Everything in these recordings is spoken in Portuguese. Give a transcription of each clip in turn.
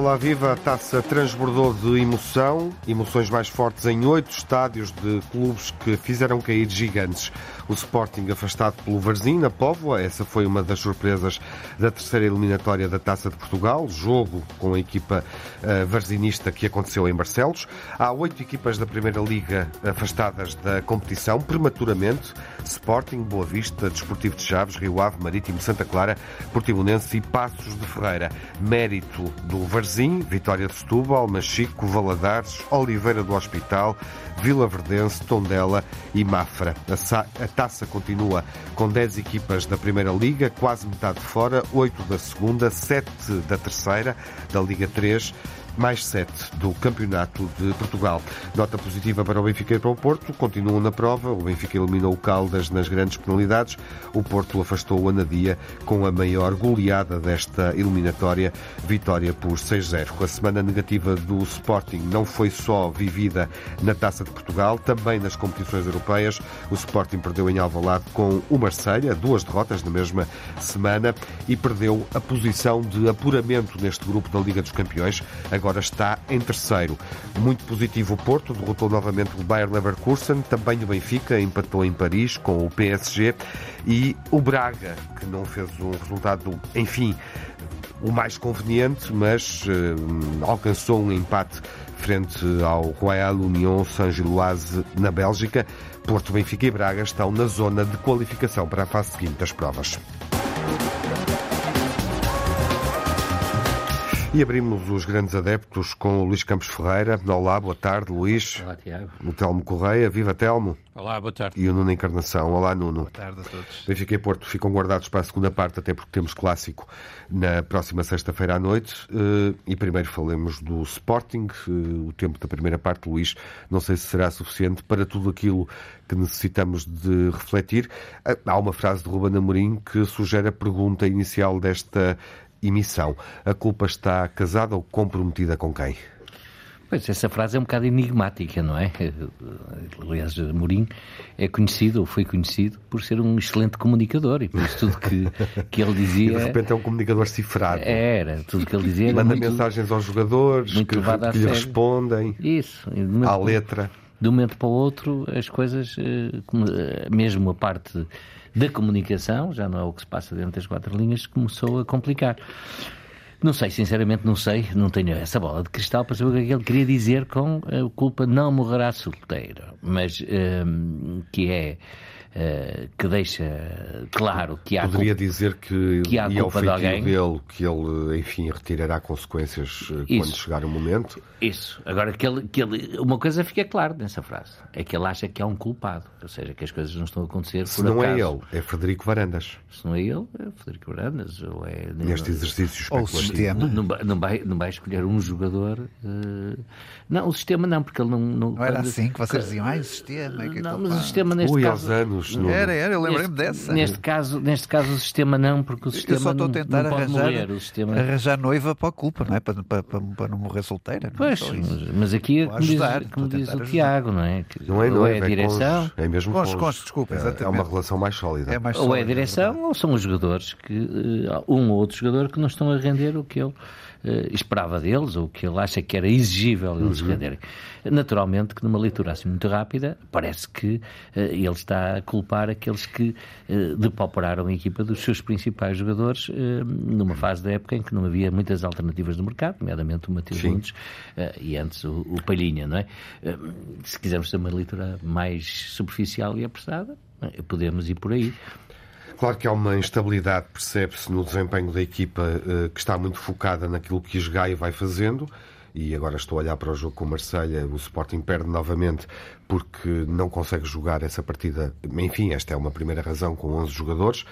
Olá, viva! A taça transbordou de emoção, emoções mais fortes em oito estádios de clubes que fizeram cair gigantes. O Sporting afastado pelo Varzim, na Póvoa, essa foi uma das surpresas da terceira eliminatória da Taça de Portugal, jogo com a equipa uh, varzinista que aconteceu em Barcelos. Há oito equipas da Primeira Liga afastadas da competição, prematuramente. Sporting, Boa Vista, Desportivo de Chaves, Rio Ave, Marítimo, Santa Clara, Portimonense e Passos de Ferreira. Mérito do Varzim, Vitória de Setúbal, Machico, Valadares, Oliveira do Hospital, Vila Verdense, Tondela e Mafra. A, taça continua com 10 equipas da Primeira Liga, quase metade fora, 8 da Segunda, 7 da Terceira, da Liga 3 mais 7 do Campeonato de Portugal. Nota positiva para o Benfica e para o Porto. Continuam na prova. O Benfica eliminou o Caldas nas grandes penalidades. O Porto afastou o Anadia com a maior goleada desta eliminatória, vitória por 6-0. A semana negativa do Sporting não foi só vivida na Taça de Portugal, também nas competições europeias. O Sporting perdeu em Alvalade com o Marselha, duas derrotas na mesma semana e perdeu a posição de apuramento neste grupo da Liga dos Campeões agora está em terceiro. Muito positivo o Porto, derrotou novamente o Bayer Leverkusen, também o Benfica empatou em Paris com o PSG e o Braga, que não fez um resultado, enfim, o mais conveniente, mas uh, alcançou um empate frente ao Royal Union Saint-Gilloise na Bélgica. Porto, Benfica e Braga estão na zona de qualificação para a fase seguinte das provas. E abrimos os grandes adeptos com o Luís Campos Ferreira. Olá, boa tarde, Luís. Olá, Tiago. O Telmo Correia. Viva, Telmo. Olá, boa tarde. E o Nuno Encarnação. Olá, Nuno. Boa tarde a todos. Benfica e Porto ficam guardados para a segunda parte, até porque temos clássico na próxima sexta-feira à noite. Eh, e primeiro falemos do Sporting. Eh, o tempo da primeira parte, Luís, não sei se será suficiente para tudo aquilo que necessitamos de refletir. Eh, há uma frase de Ruben Amorim que sugere a pergunta inicial desta emissão. A culpa está casada ou comprometida com quem? Pois, essa frase é um bocado enigmática, não é? Aliás, Mourinho é conhecido, ou foi conhecido, por ser um excelente comunicador e por isso tudo que, que ele dizia... E de repente é um comunicador cifrado. Era, tudo que ele dizia... Manda muito, mensagens aos jogadores que, que lhe respondem isso, à letra. De um momento para o outro, as coisas, eh, eh, mesmo a parte da comunicação, já não é o que se passa dentro das quatro linhas, começou a complicar. Não sei, sinceramente não sei, não tenho essa bola de cristal para saber o que é ele queria dizer com a culpa não morrerá solteiro, mas um, que é que deixa claro que há Poderia culpa, dizer que, que há e ao culpa de alguém. dele que ele, enfim, retirará consequências uh, quando chegar o momento. Isso. Agora, que ele, que ele, uma coisa fica clara nessa frase, é que ele acha que há um culpado, ou seja, que as coisas não estão a acontecer Se por não acaso. é ele, é Frederico Varandas. Se não é ele, é Frederico Varandas, ou é... Neste exercício Ou o sistema. Não, vai- não, vai, não vai escolher um jogador. eh, Não, o sistema não, porque ele não. Não, Não era quando- assim que vocês diziam, ai, o sistema. que é Não, culpado." mas o sistema neste Ui, aos caso. Anos. Era, era, eu lembrei-me neste, dessa. Neste caso, neste caso, o sistema não, porque o sistema eu só estou a não, tentar não pode arranjar, morrer. O sistema... arranjar noiva para a culpa, não é? Para, para, para, para não morrer solteira. Não é Pois, mas, mas aqui é como diz, ajudar, como estou a diz o ajudar. Tiago, não é? Que Não é ou noiva, é a é direção, cônjuge. É mesmo Cônjuge, cônjuge. cônjuge, desculpa, É- É exatamente. uma relação mais sólida. É mais ou é a direção, ou são os jogadores que eh, um ou outro jogador que não estão a render o que ele eh, esperava deles, ou o que ele acha que era exigível eles renderem. Naturalmente que numa leitura assim muito rápida, parece que eh, ele está a culpar aqueles que eh, depauperaram a equipa dos seus principais jogadores eh, numa fase da época em que não havia muitas alternativas no mercado, nomeadamente o Matheus. Nunes eh, e antes o, o Palhinha, não é? Se quisermos ter uma leitura mais superficial e apressada, podemos ir por aí. Claro que há uma instabilidade, percebe-se, no desempenho da equipa que está muito focada naquilo que Isgaio vai fazendo. E agora estou a olhar para o jogo com o Marselha. O Sporting perde novamente porque não consegue jogar essa partida. Enfim, esta é uma primeira razão com 11 jogadores.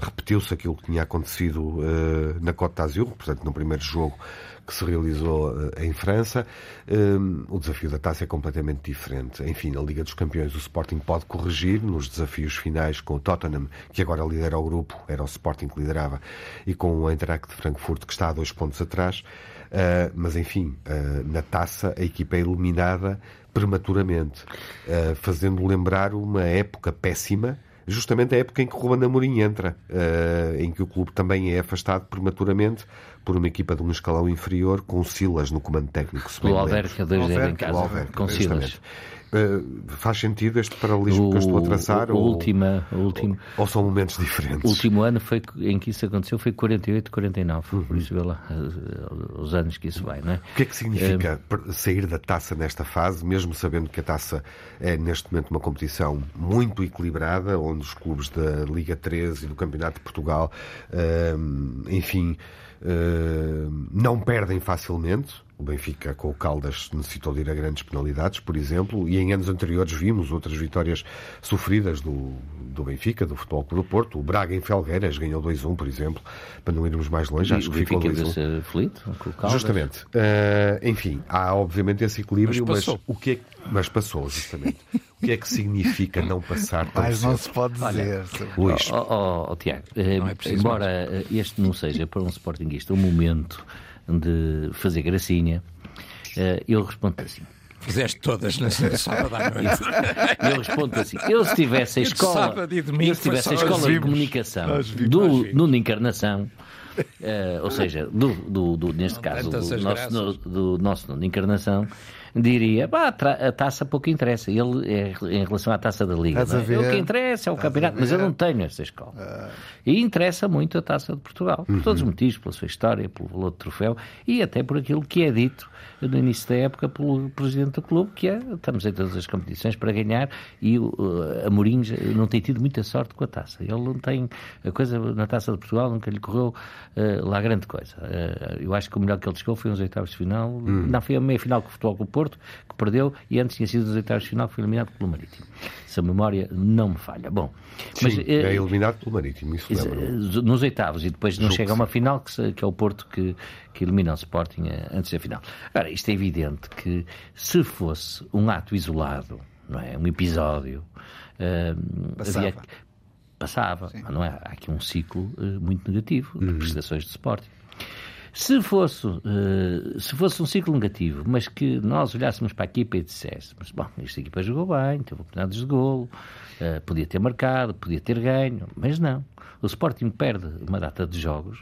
Repetiu-se aquilo que tinha acontecido eh, na Côte d'Azur, portanto, no primeiro jogo que se realizou eh, em França. Um, o desafio da taça é completamente diferente. Enfim, na Liga dos Campeões, o Sporting pode corrigir nos desafios finais com o Tottenham, que agora lidera o grupo, era o Sporting que liderava, e com o Eintracht de Frankfurt, que está a dois pontos atrás. Uh, mas, enfim, uh, na taça, a equipa é eliminada prematuramente, uh, fazendo lembrar uma época péssima justamente a época em que o Ruben Amorim entra, em que o clube também é afastado prematuramente por uma equipa de um escalão inferior com Silas no comando técnico. O Alverca, dois em casa, com Silas. Uh, faz sentido este paralelismo o, que eu estou a traçar? O, ou, última, o último, ou, ou, são momentos diferentes? O último ano foi, em que isso aconteceu foi 48, 49. Uhum. Por isso, vê lá uh, os anos que isso vai, não é? O que é que significa uh, sair da taça nesta fase, mesmo sabendo que a taça é neste momento uma competição muito equilibrada, onde os clubes da Liga 13 e do Campeonato de Portugal, enfim eh, não perdem facilmente. O Benfica com o Caldas necessitou de ir a grandes penalidades, por exemplo, e em anos anteriores vimos outras vitórias sofridas do, do Benfica, do Futebol Clube do Porto. O Braga em Felgueiras ganhou 2-1, por exemplo, para não irmos mais longe. E acho que ficou 2-1. aflito com o Caldas. Justamente. Uh, enfim, há obviamente esse equilíbrio, mas, mas, o que é, mas passou, justamente. O que é que significa não passar tão Mas cedo? não se pode dizer. Olha, oh, oh, oh, Tiago, eh, é embora mais. este não seja para um Sportingista um momento de fazer gracinha, eh, eu respondo assim. Fizeste todas na sábado à noite. Eu respondo assim: eu se tivesse a escola, eu se tivesse a escola de comunicação do Nuno Encarnação, uh, ou seja, do, do, neste caso, do nosso, no, do nosso Nuno Encarnação, diria, pá, a taça pouco interessa. Ele é em relação à taça da Liga. É? O que interessa é o campeonato, mas eu não tenho esta escola. Ah. E interessa muito a taça de Portugal, por todos os uhum. motivos, pela sua história, pelo valor do troféu e até por aquilo que é dito no início da época pelo presidente do clube, que é estamos em todas as competições para ganhar e o uh, Amorim não tem tido muita sorte com a taça. Ele não tem a coisa na taça de Portugal, nunca lhe correu uh, lá grande coisa. Uh, eu acho que o melhor que ele chegou foi uns oitavos de final, uhum. não foi a meia final com o Futebol com o Porto, que perdeu, e antes tinha sido nos oitavos de final, que foi eliminado pelo Marítimo. Se a memória não me falha. Bom, mas, Sim, é eliminado pelo Marítimo, isso lembro. Nos oitavos, e depois não chega a uma final, que, que é o Porto que, que elimina o Sporting eh, antes da final. Agora, isto é evidente que se fosse um ato isolado, não é? um episódio, uh, passava. Havia, passava não é? Há aqui um ciclo uh, muito negativo de uhum. prestações de Sporting. Se fosse, uh, se fosse um ciclo negativo, mas que nós olhássemos para a equipa e disséssemos: bom, esta equipa jogou bem, teve oportunidades de golo, uh, podia ter marcado, podia ter ganho, mas não. O Sporting perde uma data de jogos,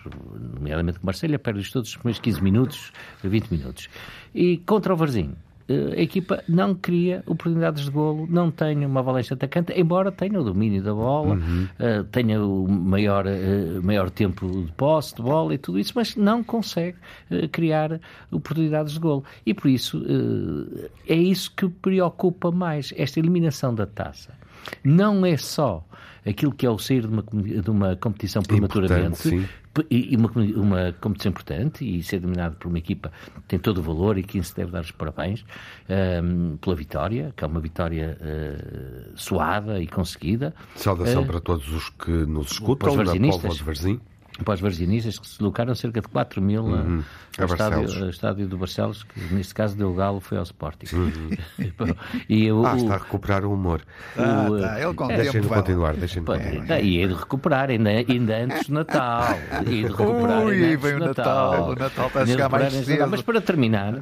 nomeadamente com Marselha, perde todos os primeiros 15 minutos, 20 minutos. E contra o Varzinho, a equipa não cria oportunidades de golo, não tem uma valência atacante, embora tenha o domínio da bola, uhum. uh, tenha o maior, uh, maior tempo de posse de bola e tudo isso, mas não consegue uh, criar oportunidades de golo. E por isso é isso que preocupa mais, esta eliminação da taça. Não é só aquilo que é o sair de uma, de uma competição prematuramente, e, uma, uma competição importante e ser dominado por uma equipa que tem todo o valor e quem se deve dar os parabéns um, ehm, pela vitória, que é uma vitória uh, suada e conseguida. Saudação uh, para todos os que nos escutam na Póvoa de Varzim para os varzinistas que se deslocaram cerca de 4 mil uhum. ao, estádio, ao estádio do Barcelos, que neste caso deu galo, foi ao Sporting. Uhum. e o, ah, está a recuperar o humor. Ah, o, tá. Ele com é, deixem-me continuar, deixem-me continuar. É, e é de recuperar, ainda, ainda antes do Natal. E de recuperar Ui, ainda vem o Natal. Natal. O Natal está a chegar mais cedo. Mas para terminar,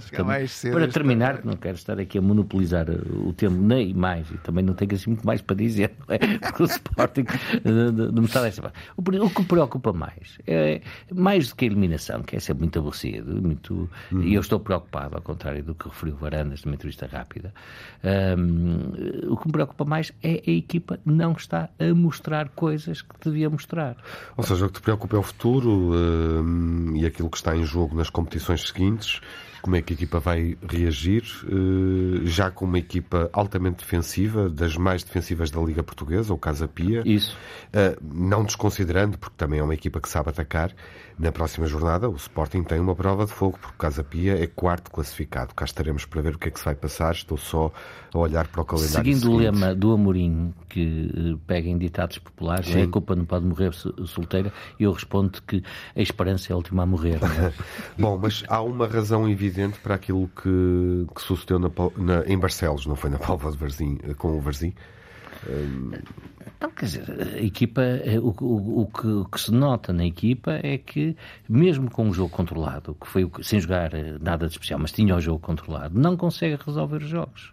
para terminar, que não quero estar aqui a monopolizar o tempo nem mais, e também não tenho assim muito mais para dizer, não é? Porque o Sporting de, de, de metade dessa. O, o que preocupa mais mais. É, mais do que a eliminação, que é sempre muito aborrecido, muito, uhum. e eu estou preocupado, ao contrário do que referiu Varandas numa entrevista rápida. Um, o que me preocupa mais é a equipa não está a mostrar coisas que devia mostrar. Ou seja, o que te preocupa é o futuro um, e aquilo que está em jogo nas competições seguintes como é que a equipa vai reagir, eh, já com uma equipa altamente defensiva, das mais defensivas da Liga Portuguesa, o Casa Pia. Isso. Eh, não desconsiderando, porque também é uma equipa que sabe atacar, na próxima jornada o Sporting tem uma prova de fogo, porque o Casa Pia é quarto classificado. Cá estaremos para ver o que é que se vai passar. Estou só a olhar para o calendário. Seguindo seguinte. o lema do Amorim, que eh, pega em ditados populares, Sim. a culpa não pode morrer solteira, eu respondo que a esperança é a última a morrer. É? Bom, mas há uma razão evidente evidente para aquilo que, que sucedeu na, na, em Barcelos, não foi na Palva de Varzim, com o Varzim? Então, quer dizer, a equipa, o, o, o, que, o, que, se nota na equipa é que, mesmo com o jogo controlado, que foi sem jogar nada de especial, mas tinha o jogo controlado, não consegue resolver os jogos.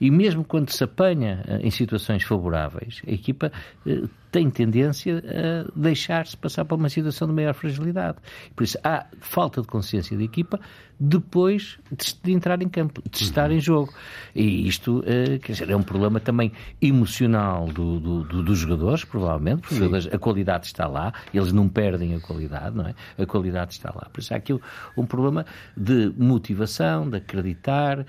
E mesmo quando se apanha eh, em situações favoráveis, a equipa eh, tem tendência a deixar-se passar para uma situação de maior fragilidade. Por isso, há falta de consciência da equipa depois de entrar em campo, de estar em jogo. E isto uh, quer dizer, é um problema também emocional do, do, do, dos jogadores, provavelmente, porque jogadores, a qualidade está lá, eles não perdem a qualidade, não é? A qualidade está lá. Por isso há aqui um problema de motivação, de acreditar, uh,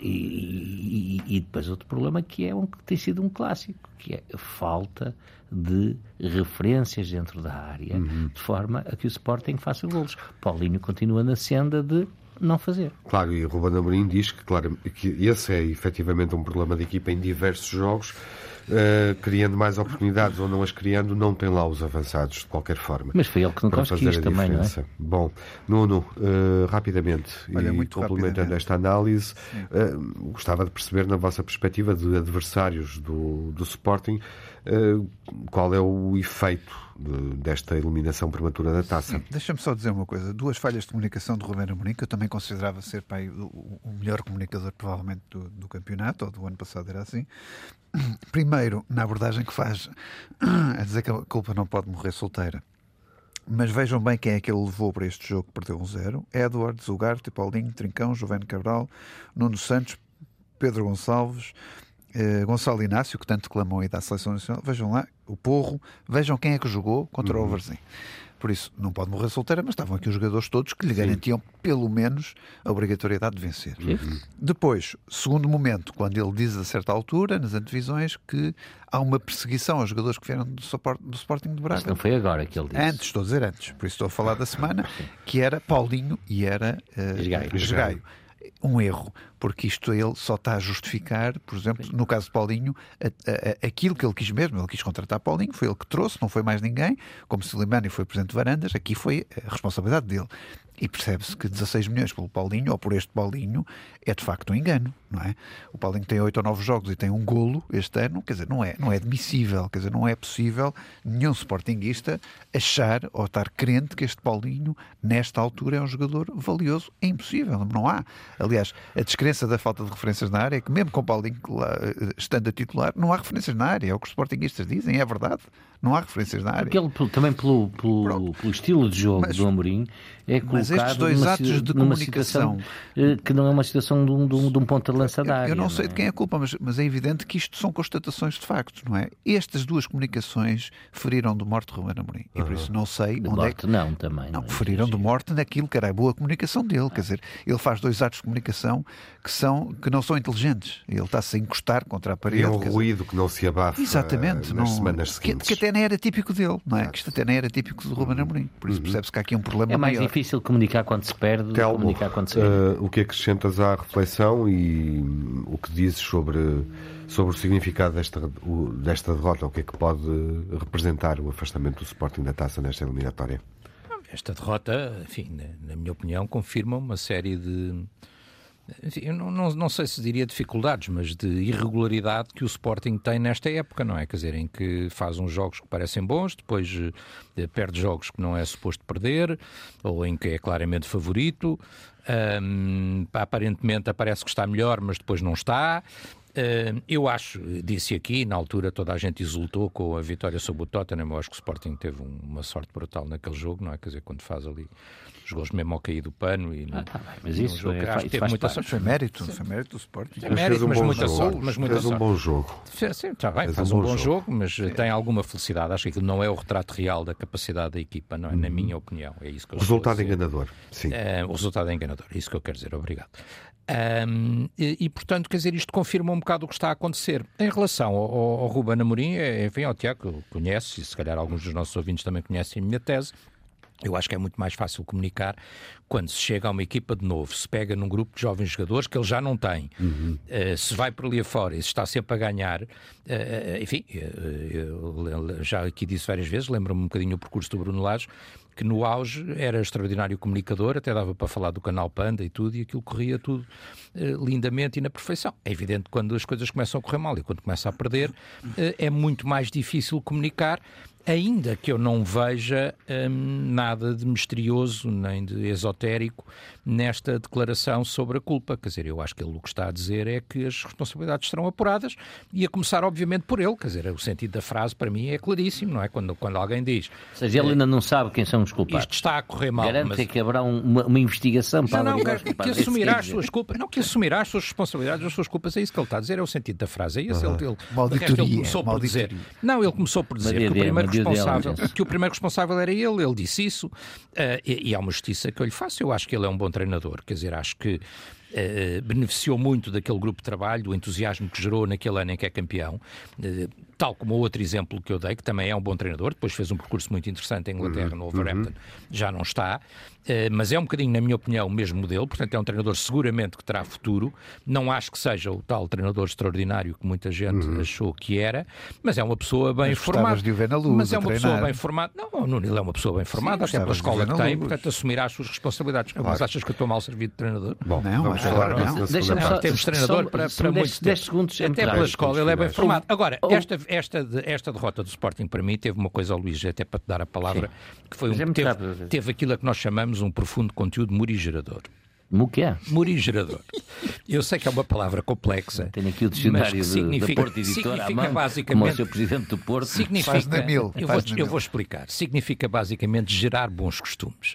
e, e, e, depois outro problema que é um que tem sido um clássico, que é a falta de referências dentro da área, uhum. de forma a que o Sporting faça golos. Paulinho continua na senda de não fazer. Claro, e o Ruben Amorim diz que, claro, que esse é efetivamente um problema de equipa em diversos jogos, uh, criando mais oportunidades ou não as criando, não tem lá os avançados de qualquer forma. Mas foi ele que não conseguiu também, não é? Bom, Nuno, uh, rapidamente, Olha, e complementando rapidamente. esta análise, uh, gostava de perceber na vossa perspectiva de adversários do, do Sporting, qual é o efeito desta eliminação prematura da taça. Deixa-me só dizer uma coisa. Duas falhas de comunicação de Romero Amorim, que eu também considerava ser pai, o, o, melhor comunicador provavelmente do, do, campeonato, ou do ano passado era assim. Primeiro, na abordagem que faz, a dizer que a culpa não pode morrer solteira. Mas vejam bem quem é que ele levou para este jogo que perdeu um zero. Edwards, Ugarte, Paulinho, Trincão, Jovem Cabral, Nuno Santos, Pedro Gonçalves, eh, Gonçalo Inácio, que tanto clamou aí da seleção nacional, vejam lá, o Porro, vejam quem é que jogou contra uhum. o Overzin. Por isso, não pode morrer solteira, mas estavam aqui os jogadores todos que lhe Sim. garantiam, pelo menos, a obrigatoriedade de vencer. Uhum. Depois, segundo momento, quando ele diz a certa altura, nas antevisões, que há uma perseguição aos jogadores que vieram do, do Sporting de Braga. Mas não foi agora que ele disse. Antes, estou a dizer antes, por isso estou a falar da semana, que era Paulinho e era uh, Esgaio um erro, porque isto ele só está a justificar, por exemplo, no caso de Paulinho, a, a, aquilo que ele quis mesmo. Ele quis contratar Paulinho, foi ele que trouxe, não foi mais ninguém. Como Silimani foi presidente de Varandas, aqui foi a responsabilidade dele. E percebe-se que 16 milhões pelo Paulinho, ou por este Paulinho, é de facto um engano, não é? O Paulinho tem 8 ou 9 jogos e tem um golo este ano, quer dizer, não é, não é admissível, quer dizer, não é possível nenhum sportinguista achar ou estar crente que este Paulinho, nesta altura, é um jogador valioso. É impossível, não há. Aliás, a descrença da falta de referências na área é que, mesmo com o Paulinho lá, estando a titular, não há referências na área, é o que os sportinguistas dizem, é verdade. Não há referências na área. Aquele, também pelo, pelo, pelo estilo de jogo mas, do Amorim, é colocado estes dois numa, atos de numa situação eh, que não é uma situação de um, de um, de um ponto de lança da área. Eu não sei não é? de quem é a culpa, mas, mas é evidente que isto são constatações de facto, não é? Estas duas comunicações feriram de morte Ruben Amorim. E por isso não sei de onde morte, é que... não, também. Não, não é feriram de morte naquilo que era a boa comunicação dele. Ah. Quer dizer, ele faz dois atos de comunicação que, são, que não são inteligentes. Ele está-se a encostar contra a parede. E é um ruído que não se abafa Exatamente, nas não, semanas seguintes. Que, que até nem era típico dele, não é? Que isto até nem era típico do Ruben Amorim. Por isso uhum. percebe-se que há aqui um problema É mais maior. difícil comunicar quando se perde Telmo, comunicar quando se uh, O que acrescentas à reflexão e o que dizes sobre, sobre o significado desta, o, desta derrota? O que é que pode representar o afastamento do Sporting da taça nesta eliminatória? Esta derrota, enfim, na minha opinião, confirma uma série de enfim, eu não, não, não, sei se diria dificuldades, mas de irregularidade que o Sporting tem nesta época, não é? Quer dizer, em que faz uns jogos que parecem bons, depois eh, perde jogos que não é suposto perder, ou em que é claramente favorito. Um, aparentemente parece que está melhor, mas depois não está. Uh, eu acho, disse aqui, na altura toda a gente exultou com a vitória sobre o Tottenham. Eu acho que o Sporting teve um, uma sorte brutal naquele jogo, não é? Quer dizer, quando faz ali os gols mesmo ao cair do pano. E ah, tá mas isso jogo, é, acho que teve muita sorte. Foi mérito, foi mérito do Sporting. Mas mérito, um mas muita jogo. sorte. Mas muita fez sorte. um bom jogo. Sim, está bem, fez faz um, um bom, jogo, jogo mas Sim. tem alguma felicidade. Acho que aquilo não é o retrato real da capacidade da equipa, não é? Na uhum. minha opinião. É isso que eu o resultado enganador. Sim. É, o resultado é enganador. É isso que eu quero dizer. Obrigado. Um, e, e, portanto, quer dizer, isto confirma um bocado o que está a acontecer. Em relação ao, ao, Ruben Amorim, é, enfim, ao Tiago, conhece, e se calhar alguns dos nossos ouvintes também conhecem a minha tese, eu acho que é muito mais fácil comunicar quando se chega a uma equipa de novo, se pega num grupo de jovens jogadores que ele já não tem, uhum. uh, se vai por ali afora e se está sempre a ganhar, uh, enfim, uh, já aqui disse várias vezes, lembro-me um bocadinho o percurso do Bruno Lage, que no auge era extraordinário comunicador, até dava para falar do canal Panda e tudo, e aquilo corria tudo lindamente e na perfeição. É evidente que quando as coisas começam a correr mal e quando começa a perder, é muito mais difícil comunicar, ainda que eu não veja hum, nada de misterioso nem de esotérico nesta declaração sobre a culpa. Quer dizer, eu acho que ele o que está a dizer é que as responsabilidades serão apuradas e a começar, obviamente, por ele. Quer dizer, o sentido da frase para mim é claríssimo, não é? Quando, quando alguém diz. Ou seja, ele ainda não sabe quem são os culpados. Isto está a correr mal. Garante mas... que haverá uma, uma investigação para Não, não, que, que assumirá as suas culpas. Não, que assumirá as suas responsabilidades, as suas culpas. É isso que ele está a dizer, é o sentido da frase. É esse. Uhum. Ele, ele, Malditoria, ele começou por dizer. Não, ele começou por dizer que o primeiro responsável, que o primeiro responsável era ele, ele disse isso, uh, e, e há uma justiça que eu lhe faço. Eu acho que ele é um bom treinador. Quer dizer, acho que Uh, beneficiou muito daquele grupo de trabalho, do entusiasmo que gerou naquele ano em que é campeão. Uh, tal como o outro exemplo que eu dei, que também é um bom treinador, depois fez um percurso muito interessante em Inglaterra, uhum. no Wolverhampton, uhum. já não está, uh, mas é um bocadinho, na minha opinião, o mesmo modelo, portanto é um treinador seguramente que terá futuro, não acho que seja o tal treinador extraordinário que muita gente uhum. achou que era, mas é uma pessoa bem formada. De luz, mas é uma treinar. pessoa bem formada. Não, o Nuno é uma pessoa bem formada, até pela escola que tem, portanto assumirá as suas responsabilidades. Claro. Mas achas que eu estou mal servido de treinador? Bom, não, vamos falar. Não. Deixa-me só, temos treinador só, para, para muitos 10 segundos. Até pela escola ele é bem formado. Agora, esta, esta, esta derrota do Sporting para mim teve uma coisa ao Luís, até para te dar a palavra, Sim. que foi um, é teve, teve aquilo a que nós chamamos um profundo conteúdo morigerador. O que é? Morigerador. Eu sei que é uma palavra complexa. Tenho aqui o dicionário do, da Porto Editora à mão, basicamente, como o seu Presidente do Porto. Significa, mil, eu, vou, eu vou explicar. Significa basicamente gerar bons costumes.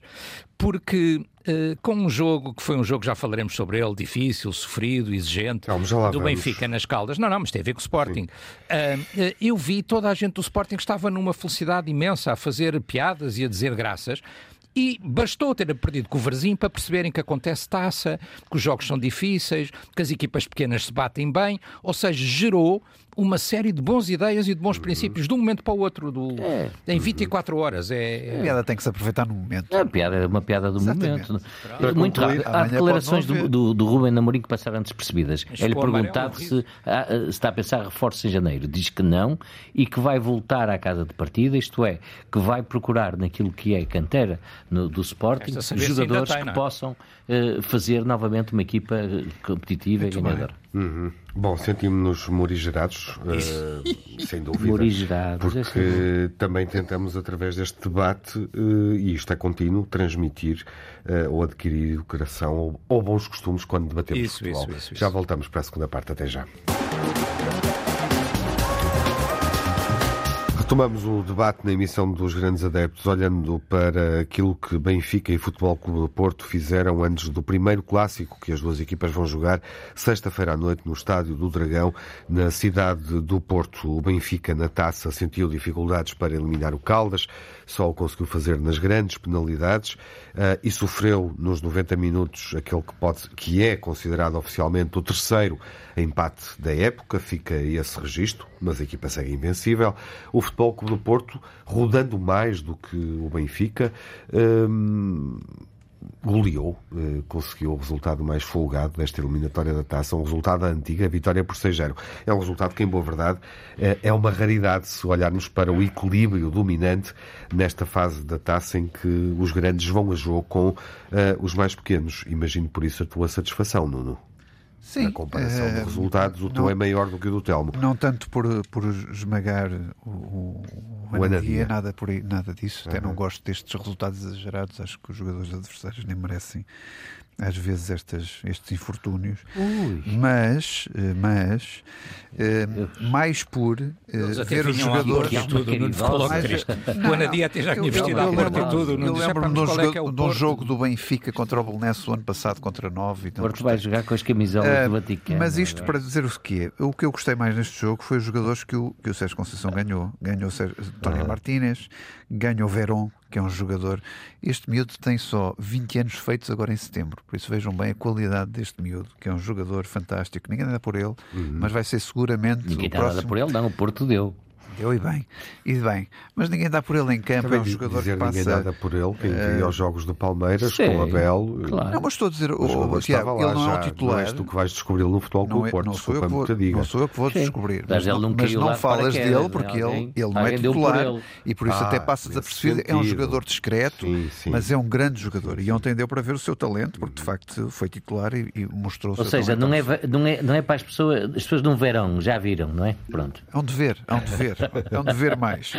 Porque uh, com um jogo que foi um jogo, já falaremos sobre ele, difícil, sofrido, exigente, do vamos. Benfica nas Caldas. Não, não, mas tem a ver com o Sporting. Uh, eu vi toda a gente do Sporting que estava numa felicidade imensa a fazer piadas e a dizer graças. E bastou ter perdido com o Varzim para perceberem que acontece taça, que os jogos são difíceis, que as equipas pequenas se batem bem, ou seja, gerou uma série de boas ideias e de bons princípios de um momento para o outro, do, é. em 24 horas. É, A piada tem que se aproveitar no momento. É, a piada é uma piada do Exatamente. momento. É muito rápido. Há declarações do, do, do Rubem Namorim que passaram despercebidas. É-lhe perguntado se, se está a pensar reforços em janeiro. Diz que não e que vai voltar à casa de partida, isto é, que vai procurar naquilo que é cantera no, do Sporting jogadores tem, que é? possam uh, fazer novamente uma equipa eh, competitiva muito e ganhadora. Uhum. Bom, sentimos-nos morigerados, uh, sem dúvida. Morigerados. Porque é também tentamos, através deste debate, uh, e isto é contínuo, transmitir uh, ou adquirir educação ou, ou, bons costumes quando debatemos isso, futebol. Isso, isso, já voltamos para a segunda parte. Até já. Retomamos o debate na emissão dos grandes adeptos, olhando para aquilo que Benfica e Futebol Clube do Porto fizeram antes do primeiro clássico que as duas equipas vão jogar sexta-feira à noite no Estádio do Dragão, na cidade do Porto. O Benfica, na taça, sentiu dificuldades para eliminar o Caldas, só o conseguiu fazer nas grandes penalidades uh, e sofreu nos 90 minutos aquele que, pode, que é considerado oficialmente o terceiro empate da época. Fica esse registro, mas a equipa segue invencível. O Futebol Clube do Porto, rodando mais do que o Benfica, hum, goleou, eh, conseguiu o resultado mais folgado desta eliminatória da taça, um resultado antigo, a vitória por 6-0. É um resultado que, em boa verdade, eh, é uma raridade se olharmos para o equilíbrio dominante nesta fase da taça em que os grandes vão a jogo com uh, os mais pequenos. Imagino por isso a tua satisfação, Nuno. Sim. A comparação de resultados, o teu é maior do que o do Telmo. Não tanto por, por esmagar o, o, o Anadia, nada, por nada disso. Até uhum. não gosto destes resultados exagerados. Acho que os jogadores adversários nem merecem às vezes estas, estes infortúnios, Ui. mas, eh, mas eh, mais por uh, ver os jogadores. Tudo, não mais, não, o Anadia até já tinha vestido a porta e tudo. Eu lembro-me de um, jogo, é de um jogo do Benfica contra o Belenenses o ano passado contra 9. O Porto vai jogar com as camisolas uh, do Vaticano. Mas isto para dizer o que é, o que eu gostei mais neste jogo foi os jogadores que o, que o Sérgio Conceição ganhou. Ganhou o Sérgio, António Martínez, ganhou o Verón, que é um jogador. Este miúdo tem só 20 anos feitos agora em setembro, por isso vejam bem a qualidade deste miúdo, que é um jogador fantástico. Ninguém dá por ele, uhum. mas vai ser seguramente. Ninguém o próximo... nada por ele, não, o Porto deu. Deu e bem, e bem. Mas ninguém dá por ele em campo, Também é um jogador dizer, que passa... ninguém dá por ele, quem uh... via os jogos do Palmeiras, Sim, com o Abel... Claro. Não, mas estou a dizer, o, o, Tiago, ele não é o titular... Não és tu que vais descobri-lo no futebol com o é- Porto, não sou, eu que vou, não sou eu que vou descobrir. Mas, mas não, mas não falas dele porque ele, ele não é titular e por isso ah, até passa desapercebido. É um jogador discreto, sim, sim. mas é um grande jogador. E ontem deu para ver o seu talento, porque de facto foi titular e, e mostrou o Ou seja, não é, não, é, não é para as pessoas, as pessoas não verão, já viram, não é? Pronto. É um dever, é um dever. Dever. É um dever mais.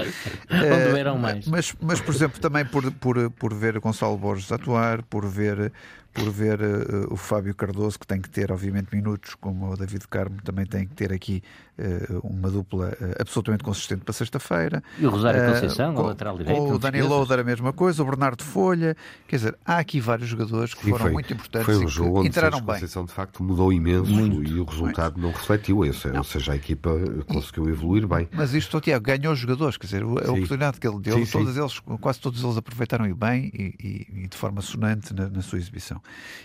Onde deveram mais. Mas, mas, por exemplo, também por, por, por ver Gonçalo Borges atuar, por ver por ver uh, o Fábio Cardoso, que tem que ter, obviamente, minutos, como o David Carmo também tem que ter aqui uh, uma dupla uh, absolutamente consistente para sexta-feira. E o Rosário Conceição, o lateral direito. O Dani Loader, a mesma coisa, o Bernardo Folha. Quer dizer, há aqui vários jogadores que foram foi, muito importantes foi um jogo onde entraram bem. Conceição, de facto, mudou imenso muito, e o resultado muito. não refletiu isso. Ou seja, a equipa conseguiu evoluir bem. Mas isto, Tiago, ganhou os jogadores. Quer dizer, a sim. oportunidade que ele deu, sim, todos sim. eles, quase todos eles aproveitaram e bem e, e, e de forma sonante na, na sua exibição.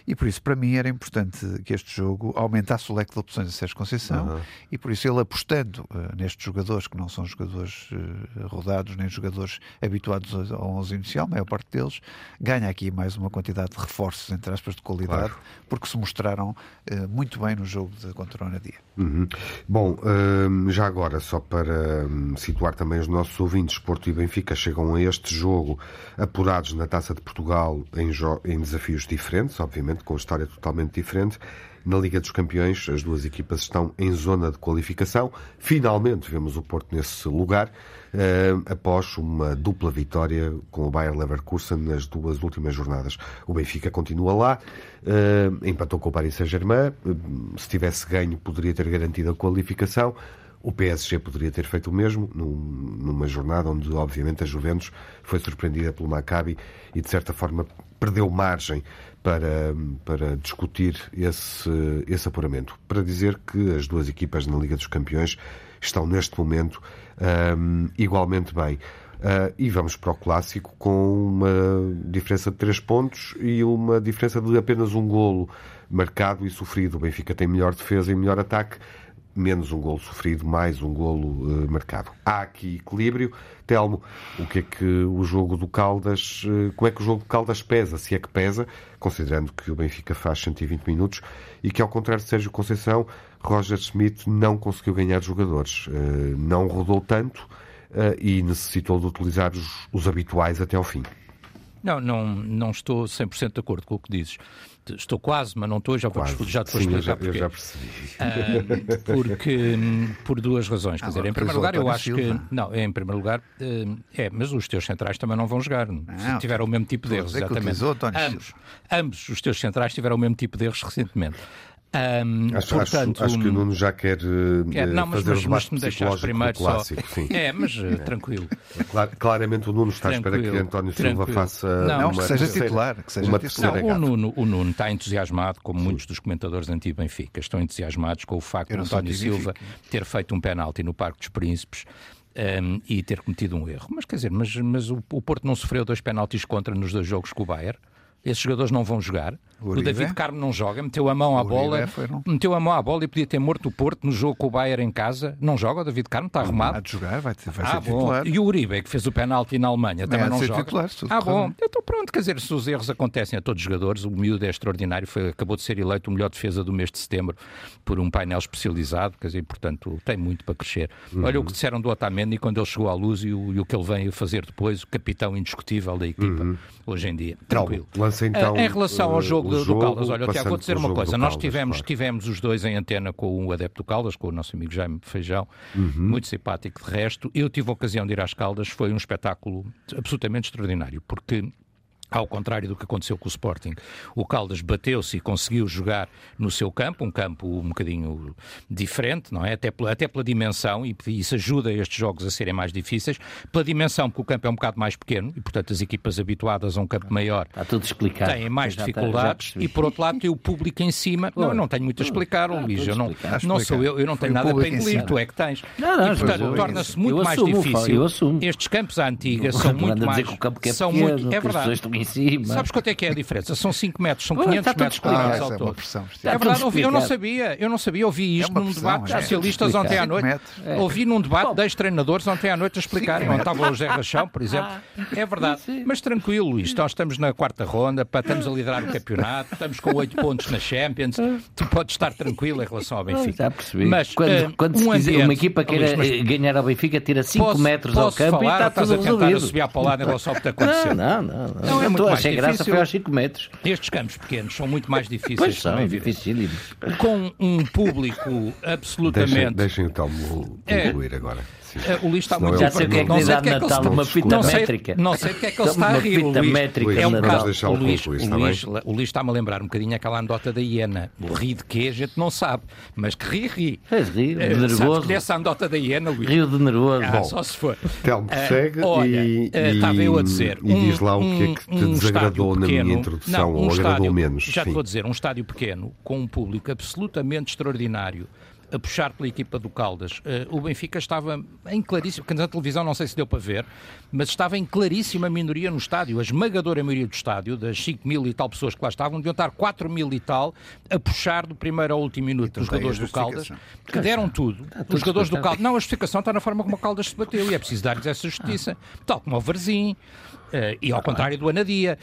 E por isso, para mim, era importante que este jogo aumentasse o leque de opções a Sérgio Conceição uhum. e por isso ele apostando uh, nestes jogadores, que não são jogadores uh, rodados nem jogadores habituados ao 11 inicial, a maior parte deles, ganha aqui mais uma quantidade de reforços, entre aspas, de qualidade, claro. porque se mostraram uh, muito bem no jogo de contra o Nadia. Uhum. Bom, hum, já agora, só para hum, situar também os nossos ouvintes, Porto e Benfica chegam a este jogo apurados na Taça de Portugal em, em desafios diferentes, obviamente, com história totalmente diferente. Na Liga dos Campeões, as duas equipas estão em zona de qualificação. Finalmente vemos o Porto nesse lugar, eh, após uma dupla vitória com o Bayer Leverkusen nas duas últimas jornadas. O Benfica continua lá, eh, empatou com o Paris Saint-Germain. Eh, se tivesse ganho, poderia ter garantido a qualificação. O PSG poderia ter feito o mesmo numa jornada onde, obviamente, a Juventus foi surpreendida pelo Maccabi e, de certa forma, perdeu margem para, para discutir esse, esse apuramento. Para dizer que as duas equipas na Liga dos Campeões estão, neste momento, um, igualmente bem. Uh, e vamos para o clássico com uma diferença de 3 pontos e uma diferença de apenas um golo marcado e sofrido. O Benfica tem melhor defesa e melhor ataque menos um golo sofrido, mais um golo uh, marcado. Há aqui equilíbrio. Telmo, o que é que o jogo do Caldas, uh, como é que o jogo do Caldas pesa, se é que pesa, considerando que o Benfica faz 120 minutos e que, ao contrário de Sérgio Conceição, Roger Schmidt não conseguiu ganhar jogadores, uh, não rodou tanto e necessitou de utilizar os, os habituais até ao fim. Não, não, não estou 100% de acordo com o que dizes. Estou quase, mas não estou, já, quase. Vou, já te vou explicar porquê. Eu já percebi. Uh, porque, por duas razões. Quer dizer, em primeiro lugar, eu acho que. Não, em primeiro lugar, uh, é, mas os teus centrais também não vão jogar. Não, tiveram o mesmo tipo de erros, exatamente. Ambos, ambos os teus centrais tiveram o mesmo tipo de erros recentemente. Um, acho, portanto, acho, acho, que o Nuno já quer, quer não, mas, fazer mas, mas me primeiro clássico, só... Sim. É, mas é. tranquilo. Clar, claramente o Nuno está tranquilo, à espera que António Silva faça não, uma que seja titular. Que seja uma titular. Não, o, Nuno, o Nuno está entusiasmado, como sim. muitos dos comentadores anti-Benfica, estão entusiasmados com o facto de António Silva ter feito um penalti no Parque dos Príncipes. Um, e ter cometido um erro. Mas quer dizer, mas, mas o, o Porto não sofreu dois penaltis contra nos dois jogos com o Bayern? Esses jogadores não vão jogar. O, o David Carmo não joga, meteu a mão à bola, meteu a mão à bola e podia ter morto o Porto no jogo com o Bayern em casa. Não joga, o David Carmo está arrumado. Há de jogar, vai, vai ah, ser bom. titular. E o Uribe, que fez o penalti na Alemanha, também não, não joga. Titular, ah, bom. Então pronto, quer dizer, se os erros acontecem a todos os jogadores, o miúdo é extraordinário, foi, acabou de ser eleito o melhor defesa do mês de setembro por um painel especializado, quer dizer, portanto, tem muito para crescer. Uhum. Olha o que disseram do Otamendi quando ele chegou à luz e o, e o que ele vem fazer depois, o capitão indiscutível da equipa, uhum. Hoje em dia. Tranquilo. Lança então... em relação ao jogo, do, jogo, do Caldas, olha, Tiago, vou dizer uma coisa. Nós tivemos, claro. tivemos os dois em antena com o adepto do Caldas, com o nosso amigo Jaime Feijão, uhum. muito simpático de resto. Eu tive a ocasião de ir às Caldas, foi um espetáculo absolutamente extraordinário, porque ao contrário do que aconteceu com o Sporting, o Caldas bateu-se e conseguiu jogar no seu campo, um campo um bocadinho diferente, não é? Até pela, até pela dimensão, e isso ajuda estes jogos a serem mais difíceis. Pela dimensão, porque o campo é um bocado mais pequeno, e portanto as equipas habituadas a um campo maior Está tudo explicado. têm mais já dificuldades. e por outro lado, tem o público em cima. Não, não tenho muito a explicar, Luís. Eu não, não sou eu, eu não tenho nada para engolir, tu é que tens. Não, não, e portanto, torna-se muito mais assumo, difícil. Estes campos à antiga são muito mais. É são muito, é verdade em cima. Sabes quanto é que é a diferença? São 5 metros, são 500 está metros quadrados ao todo. É verdade, ouvi, eu não sabia, eu não sabia, ouvi isto num debate de socialistas ontem à noite. Ouvi num debate de ex-treinadores ontem à noite a explicarem, onde estava o José Rachão, por exemplo. É verdade. Mas tranquilo, Luís, nós estamos na quarta ronda, estamos a liderar o campeonato, estamos com 8 pontos na Champions, tu podes estar tranquilo em relação ao Benfica. Já percebi. Mas quando, quando um ambiente, uma equipa queira ganhar ao Benfica, tira 5 metros ao campo falar, e está tudo. Estás a tentar subir para o lado em relação ao que está acontecendo. Não, não, não. não é muito mais difícil foi aos 5 metros. Estes campos pequenos são muito mais difíceis pois são, dificílimos. Com um público absolutamente. Deixem, deixem o Telmo concluir é, agora. Uh, o Luís está muito... Já sei o que é que diz a Natal, uma fita métrica. Não sei porque é que ele está a rir. Uma fita métrica. É um bocado... O Luís, o Luís, o Luís está-me a lembrar um bocadinho aquela anedota da hiena. O ri de quê a gente não sabe, mas que ri, ri. Fez rir, uh, nervoso. Sabes andota da hiena, Luís? Rio de nervoso. Ah, só se for. Telmo, segue olha, e, estava eu a dizer. E diz lá o que é que te desagradou na minha introdução, ou agradou menos. Já te vou dizer, um estádio pequeno, com um público absolutamente extraordinário, a puxar pela equipa do Caldas. Uh, o Benfica estava em claríssimo, porque na televisão não sei se deu para ver, mas estava em claríssima minoria no estádio. A esmagadora maioria do estádio, das 5 mil e tal pessoas que lá estavam, deviam estar 4 mil e tal a puxar do primeiro ao último minuto os jogadores do Caldas, que deram tudo. Os jogadores do Caldas. Não, a justificação está na forma como o Caldas se bateu e é preciso dar-lhes essa justiça. Tal como o Varzim, uh, e ao contrário do Anadia.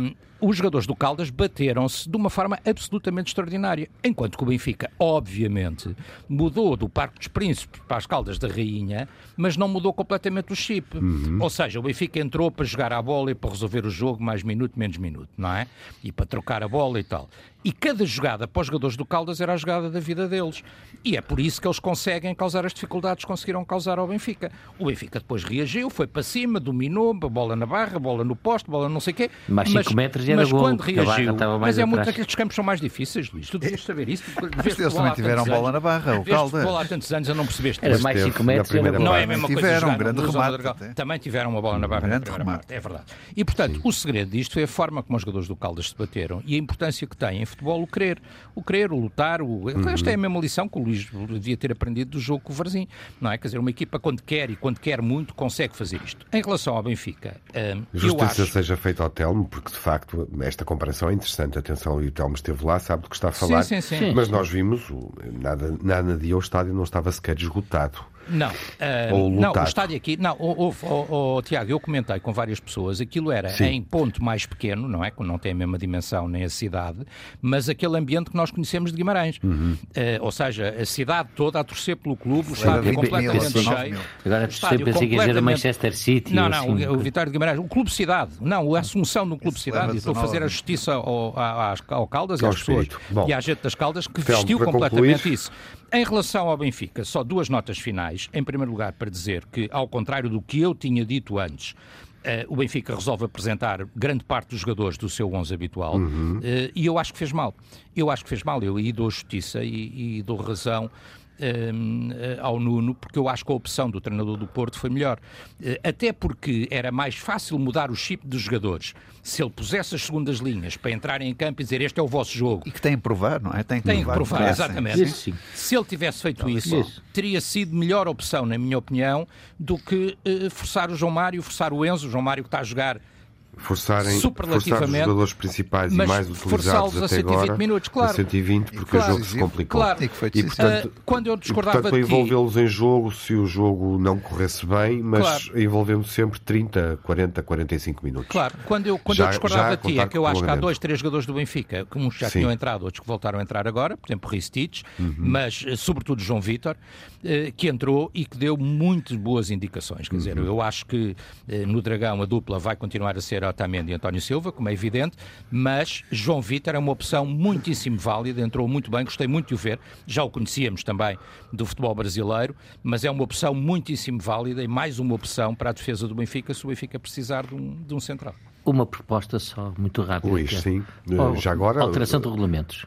Um, os jogadores do Caldas bateram-se de uma forma absolutamente extraordinária. Enquanto que o Benfica, obviamente, mudou do Parque dos Príncipes para as Caldas da Rainha, mas não mudou completamente o chip. Uhum. Ou seja, o Benfica entrou para jogar a bola e para resolver o jogo mais minuto, menos minuto, não é? E para trocar a bola e tal. E cada jogada para os jogadores do Caldas era a jogada da vida deles. E é por isso que eles conseguem causar as dificuldades que conseguiram causar ao Benfica. O Benfica depois reagiu, foi para cima, dominou, bola na barra, bola no poste, bola não sei o quê. Mais 5 metros era mas quando reagiu, mas é muito aqueles campos são mais difíceis, Luís. Tu devias saber isso. Eles também tiveram bola na barra, o Caldas. bola há tantos anos, eu não percebeste. Era mais 5 metros. Não é a mesma coisa. Tiveram um grande remate. Também tiveram uma bola na barra. Grande remate. É verdade. E, portanto, o segredo disto foi a forma como os jogadores do Caldas se bateram e a importância que tem em futebol o querer o querer, o lutar. O... Uhum. Esta é a mesma lição que o Luís devia ter aprendido do jogo com o Varzim. Não é? Quer dizer, uma equipa quando quer e quando quer muito consegue fazer isto. Em relação ao Benfica, hum, Justiça acho... seja feita ao Telmo, porque de facto esta comparação é interessante. Atenção, e o Telmo esteve lá, sabe do que está a falar. Sim, sim, sim. Mas nós vimos, nada, nada dia o estádio não estava sequer esgotado. Não, uh, não, o estádio aqui, não, o, o, o, o, Tiago, eu comentei com várias pessoas, aquilo era Sim. em ponto mais pequeno, não é? Que não tem a mesma dimensão nem a cidade, mas aquele ambiente que nós conhecemos de Guimarães. Uhum. Uh, ou seja, a cidade toda a torcer pelo clube, o estádio completamente mil, cheio. Agora pensei que ia Manchester City. Não, não, assim. o, o Vitório de Guimarães, o Clube Cidade, não, a assunção do Clube Cidade, e estou a fazer a justiça ao, ao, ao Caldas e às pessoas Bom, e à gente das Caldas que vestiu completamente concluir. isso. Em relação ao Benfica, só duas notas finais. Em primeiro lugar, para dizer que, ao contrário do que eu tinha dito antes, Uh, o Benfica resolve apresentar grande parte dos jogadores do seu 11 habitual uhum. uh, e eu acho que fez mal. Eu acho que fez mal. Eu aí dou justiça e, e dou razão ao Nuno, porque eu acho que a opção do treinador do Porto foi melhor. Eh, até porque era mais fácil mudar o chip dos jogadores se ele pusesse as segundas linhas para entrarem em campo e dizer este é o vosso jogo. E que tem que provar, não é? Tem que, tem provar, que provar, exatamente. Isso, se ele tivesse feito isso, isso, teria sido melhor opção, na minha opinião, do que uh, forçar o João Mário, forçar o Enzo, o João Mário que está a jogar forçarem forçar os jogadores principais e mais utilizados até agora minutos, claro. a 120 porque claro, o jogo se complicou. Claro. E, portanto, uh, quando eu discordava e, portanto, para envolvê-los em jogo se o jogo não corresse bem, mas claro. envolvendo sempre 30, 40, 45 minutos. Claro, quando eu, quando já, eu discordava de ti é que eu acho que há dois, três jogadores do Benfica, que uns já Sim. tinham entrado, outros que voltaram a entrar agora, por exemplo, Ristich, uhum. mas eh, sobretudo João Vitor, uh, que entrou e que deu muito boas indicações. Quer uhum. dizer, eu acho que uh, no Dragão a dupla vai continuar a ser Otamendi e António Silva, como é evidente, mas João Vitor é uma opção muitíssimo válida, entrou muito bem, gostei muito de o ver, já o conhecíamos também do futebol brasileiro, mas é uma opção muitíssimo válida e mais uma opção para a defesa do Benfica se o Benfica precisar de um, de um central. Uma proposta só, muito rápida. Luís, é sim. Oh, Já agora... Alteração de regulamentos.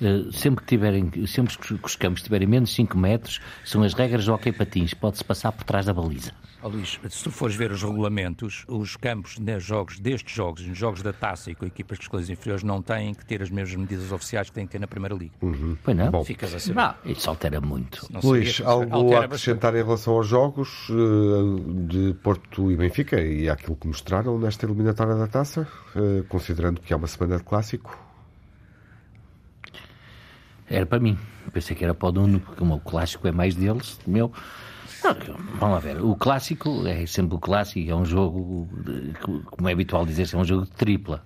Uh, sempre que tiverem, sempre que os campos tiverem menos de 5 metros, são as regras do hockey patins, pode-se passar por trás da baliza. Oh, Luís, se tu fores ver os regulamentos, os campos nos jogos, destes jogos, nos jogos da taça e com equipas de escolas inferiores, não têm que ter as mesmas medidas oficiais que têm que ter na Primeira Liga. Uhum. Pois não? Bom. Ficas a saber. Não, isso altera muito. Não Luís, algo a acrescentar bastante. em relação aos jogos uh, de Porto e Benfica e àquilo que mostraram nesta eliminatória da taça, uh, considerando que é uma semana de clássico? Era para mim. Pensei que era para o Nuno, porque o clássico é mais deles, meu. Não, vamos lá ver. O clássico é sempre o clássico, é um jogo, como é habitual dizer, é um jogo de tripla.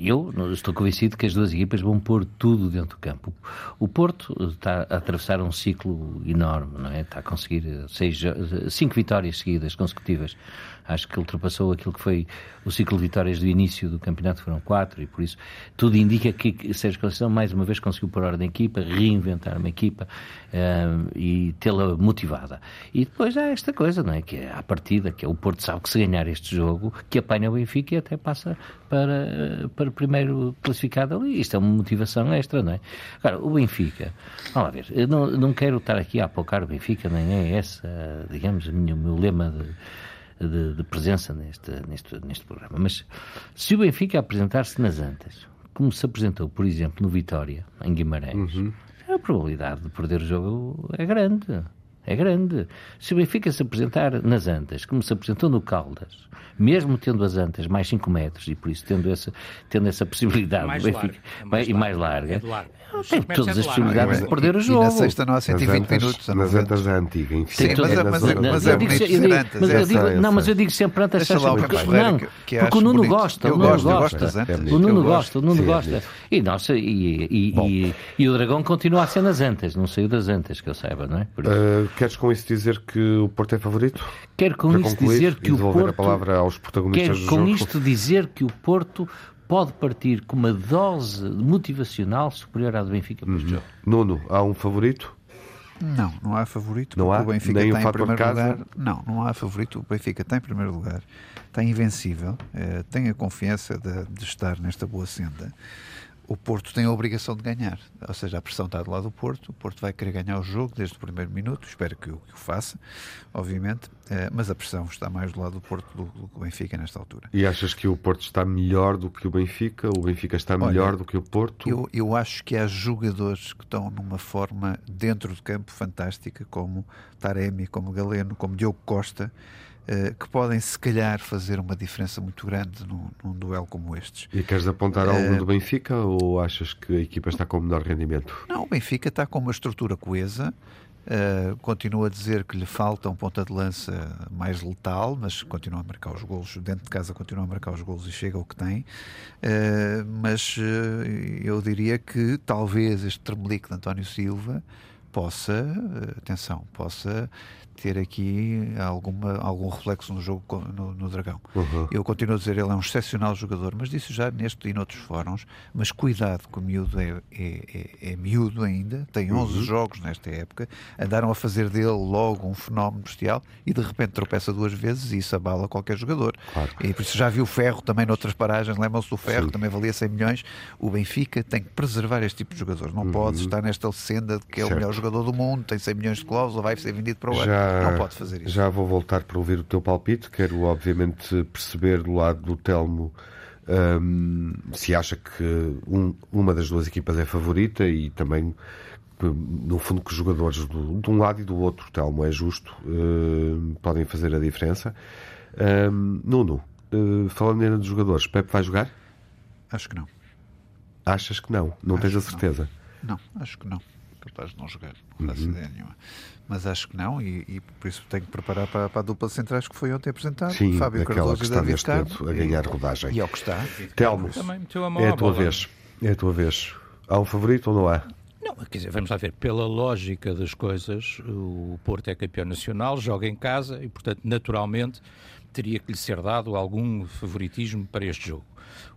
eu estou convencido que as duas equipas vão pôr tudo dentro do campo. O Porto está a atravessar um ciclo enorme, não é? Está a conseguir seis, cinco vitórias seguidas, consecutivas Acho que ultrapassou aquilo que foi o ciclo de vitórias do início do campeonato, foram quatro, e por isso tudo indica que Sérgio Conceição mais uma vez conseguiu pôr ordem na equipa, reinventar uma equipa uh, e tê-la motivada. E depois há esta coisa, não é? Que é a partida, que é o Porto sabe que se ganhar este jogo, que apanha o Benfica e até passa para, para o primeiro classificado ali. Isto é uma motivação extra, não é? Agora, o Benfica, vamos lá ver, eu não, não quero estar aqui a apocar o Benfica, nem é essa, digamos, o meu lema de, de, de, presença neste, neste, neste programa. Mas se o Benfica apresentar-se nas Antas, como se apresentou, por exemplo, no Vitória, em Guimarães, uhum. a probabilidade de perder o jogo é grande. É grande. Se o Benfica se apresentar nas Antas, como se apresentou no Caldas, mesmo tendo as antas mais 5 metros e por isso tendo essa, tendo essa possibilidade mais Benfica, é mais e mais larga, é tem todas as possibilidades de perder o jogo. E na sexta não há 120 antas, minutos. Nas antas é antiga, Sim, mas, é, mas, mas, é bonito antas. Mas eu digo, não, mas eu digo sempre antas, porque, não, porque o Nuno gosta, o Nuno gosta. O Nuno gosta, o Nuno gosta. E, nossa, e, e, o Dragão continua a ser nas antas, não saiu das antas, que eu saiba, não é? Queres com isso dizer que o Porto é favorito? Quero com isso dizer que o Porto... a palavra aos protagonistas Quero com isto dizer que o Porto pode partir com uma dose motivacional superior à do Benfica para este uhum. jogo. Nuno, há um favorito? Não, não há favorito. Não há? O Benfica Nem tem em primeiro lugar. Não, não há favorito. O Benfica tem em primeiro lugar. Está invencível. Eh, tem a confiança de, de estar nesta boa senda o Porto tem a obrigação de ganhar. Ou seja, a pressão está do lado do Porto, o Porto vai querer ganhar o jogo desde o primeiro minuto, espero que o, que o faça, obviamente, eh, mas a pressão está mais do lado do Porto do, do, que o Benfica nesta altura. E achas que o Porto está melhor do que o Benfica? O Benfica está melhor Olha, do que o Porto? Eu, eu acho que há jogadores que estão numa forma dentro do campo fantástica, como Taremi, como Galeno, como Diogo Costa, Uh, que podem, se calhar, fazer uma diferença muito grande num, num duelo como estes. E queres apontar algum uh, do Benfica ou achas que a equipa está com menor rendimento? Não, o Benfica está com uma estrutura coesa. Uh, continua a dizer que lhe falta um ponta de lança mais letal, mas continua a marcar os golos, dentro de casa continua a marcar os golos e chega ao que tem. mas eu diria que talvez este tremelique de António Silva possa, atenção, possa ter aqui alguma, algum reflexo no jogo no, no Dragão. Uhum. Eu continuo a dizer, ele é um excepcional jogador, mas disse já neste e noutros fóruns, mas cuidado que o miúdo é, é, é, é miúdo ainda, tem 11 uhum. jogos nesta época, andaram a fazer dele logo um fenómeno bestial e de repente tropeça duas vezes e isso abala qualquer jogador. Claro. E por isso já viu o Ferro também noutras paragens, lembram-se do Ferro, Sim. também valia 100 milhões. O Benfica tem que preservar este tipo de jogadores, não uhum. pode estar nesta senda de que é certo. o melhor jogador do mundo, tem 100 milhões de cláusula, vai ser vendido para o ano. Já não pode fazer isso. Já vou voltar para ouvir o teu palpite. Quero, obviamente, perceber do lado do Telmo um, se acha que um, uma das duas equipas é favorita e também, no fundo, que os jogadores do, de um lado e do outro, Telmo, é justo, uh, podem fazer a diferença. Um, Nuno, uh, falando ainda dos jogadores, Pepe vai jogar? Acho que não. Achas que não? Não acho tens a certeza? Não. não, acho que não. Capaz de não jogar, não faço uhum. ideia nenhuma mas acho que não, e, e, por isso tenho que preparar para, para a dupla de centrais que foi ontem apresentada. Sim, Fábio Cardoso que está David Carmo, a ganhar rodagem. E, e ao que está. Telmo, é a tua vez. É a tua vez. Há um favorito ou não há? Não, quer dizer, vamos lá ver, pela lógica das coisas, o Porto é campeão nacional, joga em casa e, portanto, naturalmente, teria que lhe ser dado algum favoritismo para este jogo.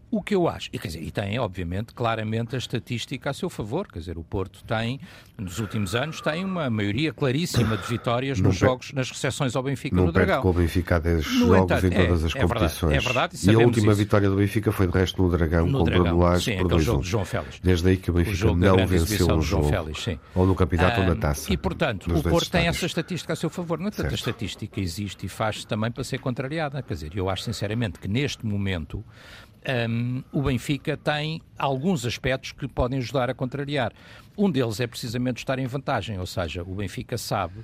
O que eu acho, e, quer dizer, e tem, obviamente, claramente a estatística a seu favor, quer dizer, o Porto tem, nos últimos anos, tem uma maioria claríssima de vitórias nos jogos, nas recepções ao Benfica no Dragão. com o Benfica há 10 jogos entanto, em todas é, as é competições. Verdade, é verdade, e, e a última isso. vitória do Benfica foi, de resto, no Dragão, no contra Dragão, o Lages, sim, por 2 jogo de João Félix. Desde aí que o Benfica o não venceu um jogo. Félix, sim. Ou no campeonato ou na taça. E, portanto, o Porto tem essa estatística a seu favor. No entanto, a estatística existe e faz-se também para ser contrariada. Quer dizer, eu acho sinceramente que neste momento um, o Benfica tem alguns aspectos que podem ajudar a contrariar. Um deles é precisamente estar em vantagem, ou seja, o Benfica sabe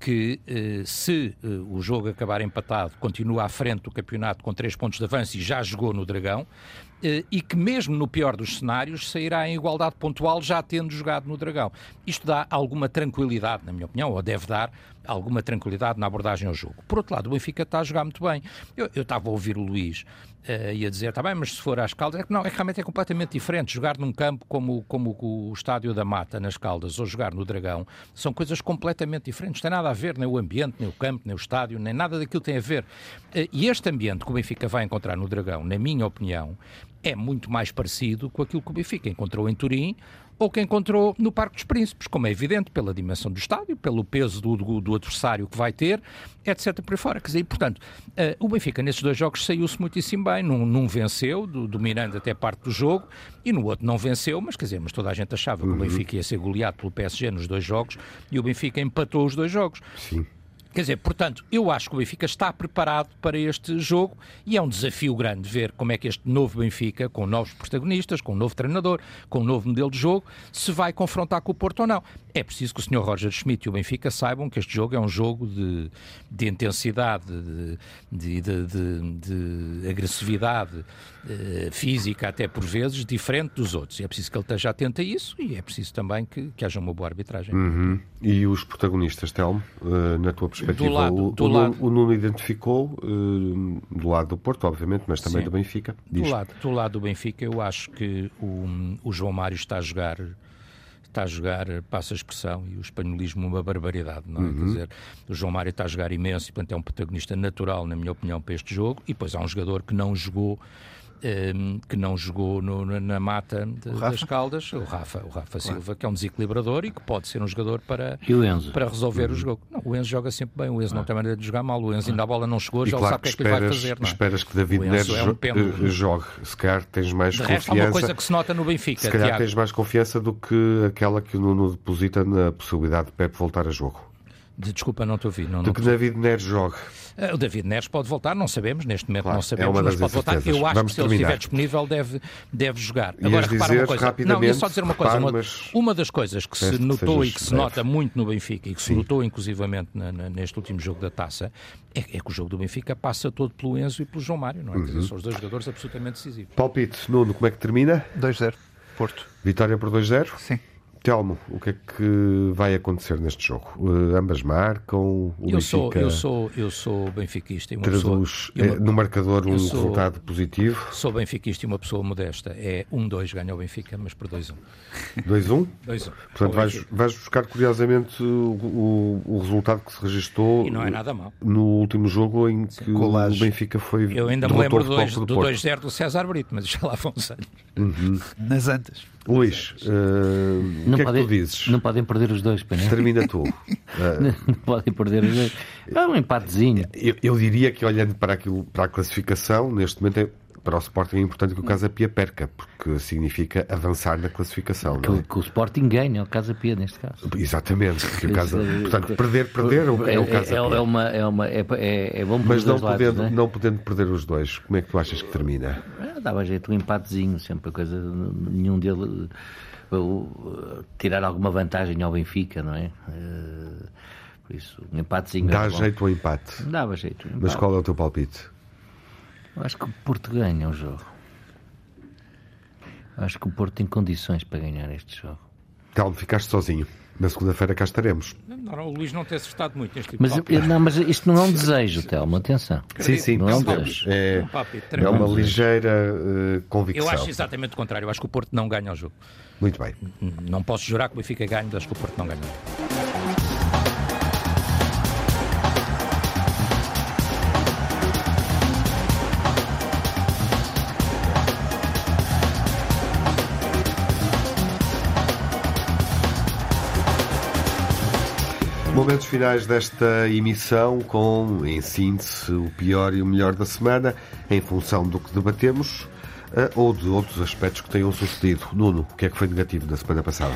que eh, se eh, o jogo acabar empatado, continua à frente do campeonato com três pontos de avanço e já jogou no Dragão, e que mesmo no pior dos cenários sairá em igualdade pontual já tendo jogado no Dragão. Isto dá alguma tranquilidade, na minha opinião, ou deve dar, alguma tranquilidade na abordagem ao jogo. Por outro lado, o Benfica está a jogar muito bem. Eu, eu estava a ouvir o Luís uh, e a dizer, está bem, mas se for às Caldas, é que não, é que realmente é completamente diferente. Jogar num campo como, como o Estádio da Mata, nas Caldas, ou jogar no Dragão, são coisas completamente diferentes. Não tem nada a ver, nem o ambiente, nem o campo, nem o estádio, nem nada daquilo tem a ver. Uh, e este ambiente que o Benfica vai encontrar no Dragão, na minha opinião, é muito mais parecido com aquilo que o Benfica encontrou em Turim ou que encontrou no Parque dos Príncipes, como é evidente, pela dimensão do estádio, pelo peso do, do, do adversário que vai ter, etc. por aí fora. Quer dizer, portanto, uh, o Benfica nesses dois jogos saiu-se muitíssimo bem. Num, num venceu, do, dominando até parte do jogo, e no outro não venceu, mas quer dizer, mas toda a gente achava uhum. que o uhum. Benfica ia ser goleado pelo PSG nos dois jogos, e o Benfica empatou os dois jogos. Sim. Quer dizer, portanto, eu acho que o Benfica está preparado para este jogo e é um desafio grande ver como é que este novo Benfica, com novos protagonistas, com um novo treinador, com um novo modelo de jogo, se vai confrontar com o Porto ou não. É preciso que o Sr. Roger Schmidt e o Benfica saibam que este jogo é um jogo de, de intensidade, de, de, de agressividade eh, física, até por vezes, diferente dos outros. É preciso que ele esteja atento a isso e é preciso também que, que haja uma boa arbitragem. Uhum. E os protagonistas, Telmo, uh, na tua perspectiva? Do lado, o, do o, lado... o Nuno identificou uh, do lado do Porto, obviamente, mas também Sim. do Benfica. Do lado, do lado do Benfica, eu acho que o, o João Mário está a jogar está a jogar, passa a expressão, e o espanholismo uma barbaridade, não é? Uhum. Quer dizer, o João Mário está a jogar imenso e, portanto, é um protagonista natural, na minha opinião, para este jogo, e depois há um jogador que não jogou um, ehm, que não jogou no, na mata de, das Caldas, o Rafa, o Rafa Silva, que é um desequilibrador e que pode ser um jogador para, para resolver uhum. o jogo. Não, o Enzo joga sempre bem, o Enzo ah. não tem maneira de jogar mal, o Enzo ainda a bola não chegou, e já claro sabe o que, é que esperas, ele vai fazer. Não é? Esperas que David Neres é um jogue, se calhar tens mais de confiança. Resto, há uma coisa que se nota no Benfica. Se calhar Tiago. tens mais confiança do que aquela que o Nuno deposita na possibilidade de Pepe voltar a jogo. De, desculpa, não te ouvi. Não, do não que David Neres joga. Uh, o David Neres pode voltar, não sabemos, neste momento claro, não sabemos, é mas pode voltar. Eu acho Vamos que se terminar. ele estiver disponível deve, deve jogar. Ias Agora, repara uma coisa. Não, ia só dizer uma coisa. Uma, uma das coisas que se notou e que se breve. nota muito no Benfica e que Sim. se notou inclusivamente na, na, neste último jogo da taça é, é, que o jogo do Benfica passa todo pelo Enzo e pelo João Mário, não é? Uhum. Dizer, são os dois jogadores absolutamente decisivos. Palpite, Nuno, como é que termina? 2-0, Porto. Vitória por 2-0? Sim. Telmo, o que é que vai acontecer neste jogo? Uh, ambas marcam? O eu, sou, eu, sou, eu sou benfiquista. E uma traduz pessoa, uma, no marcador um sou, resultado positivo? Sou benfiquista e uma pessoa modesta. É 1-2 ganha o Benfica, mas por 2-1. 2-1? 2-1. Portanto, vais, vais, buscar curiosamente o, o, o, resultado que se registou e não é nada mal. no último jogo em que Sim. o Benfica foi. Eu ainda me lembro do 2-0 do César Brito, mas já lá vão anos. Uhum. Nas antas. Luís, uh, o que é que tu dizes? Não podem perder os dois, pai, Termina tu. Uh, não podem perder os dois. É um empatezinho. Eu, eu, diria que olhando para, aquilo, para a classificação, neste momento é, para o Sporting é importante que o Casa Pia perca, porque significa avançar na classificação. Que, é? que o Sporting ganha, o Casa Pia neste caso. Exatamente. Que o casa, portanto, perder, perder é, é o Casa é, é, uma, é, uma, é, é, é bom Mas não podendo, lados, não, podendo perder os dois, como é que tu achas que termina? Ah, dava jeito um empatezinho, sempre a coisa, nenhum dele tirar alguma vantagem ao Benfica, não é? Eh, por isso, um empatezinho. Dá jeito ao empate. Dava jeito. Um Mas qual é o teu palpite? Eu acho que o Porto ganha o jogo. Eu acho que o Porto tem condições para ganhar este jogo. Calma, ficaste sozinho. Na segunda-feira cá estaremos. Não, o Luís não tem acertado muito neste tipo mas, de não, mas isto não é um desejo, Telmo, atenção. Sim, sim, não é, um desejo. É, é uma ligeira uh, convicção. Eu acho exatamente o contrário. Eu acho que o Porto não ganha o jogo. Muito bem. Não posso jurar que o Benfica ganha, mas acho que o Porto não ganha. Momentos finais desta emissão com, em síntese, o pior e o melhor da semana, em função do que debatemos eh, ou de outros aspectos que tenham sucedido. Nuno, o que é que foi negativo na semana passada?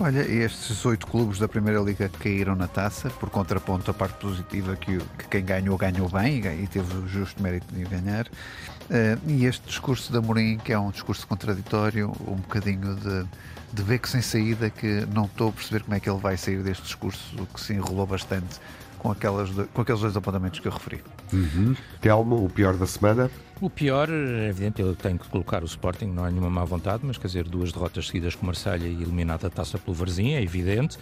Olha, estes oito clubes da Primeira Liga caíram na taça, por contraponto a parte positiva que, que quem ganhou, ganhou bem e teve o justo mérito de ganhar. Uh, e este discurso da Mourinho, que é um discurso contraditório, um bocadinho de de beco sem saída que não estou a perceber como é que ele vai sair deste discurso que se enrolou bastante com, aquelas, com aqueles dois apontamentos que eu referi. Uhum. Telmo, o pior da semana? O pior, é evidente, eu tenho que colocar o Sporting, não há nenhuma má vontade, mas quer dizer, duas derrotas seguidas com Marselha e eliminada a taça pelo Varzim, é evidente,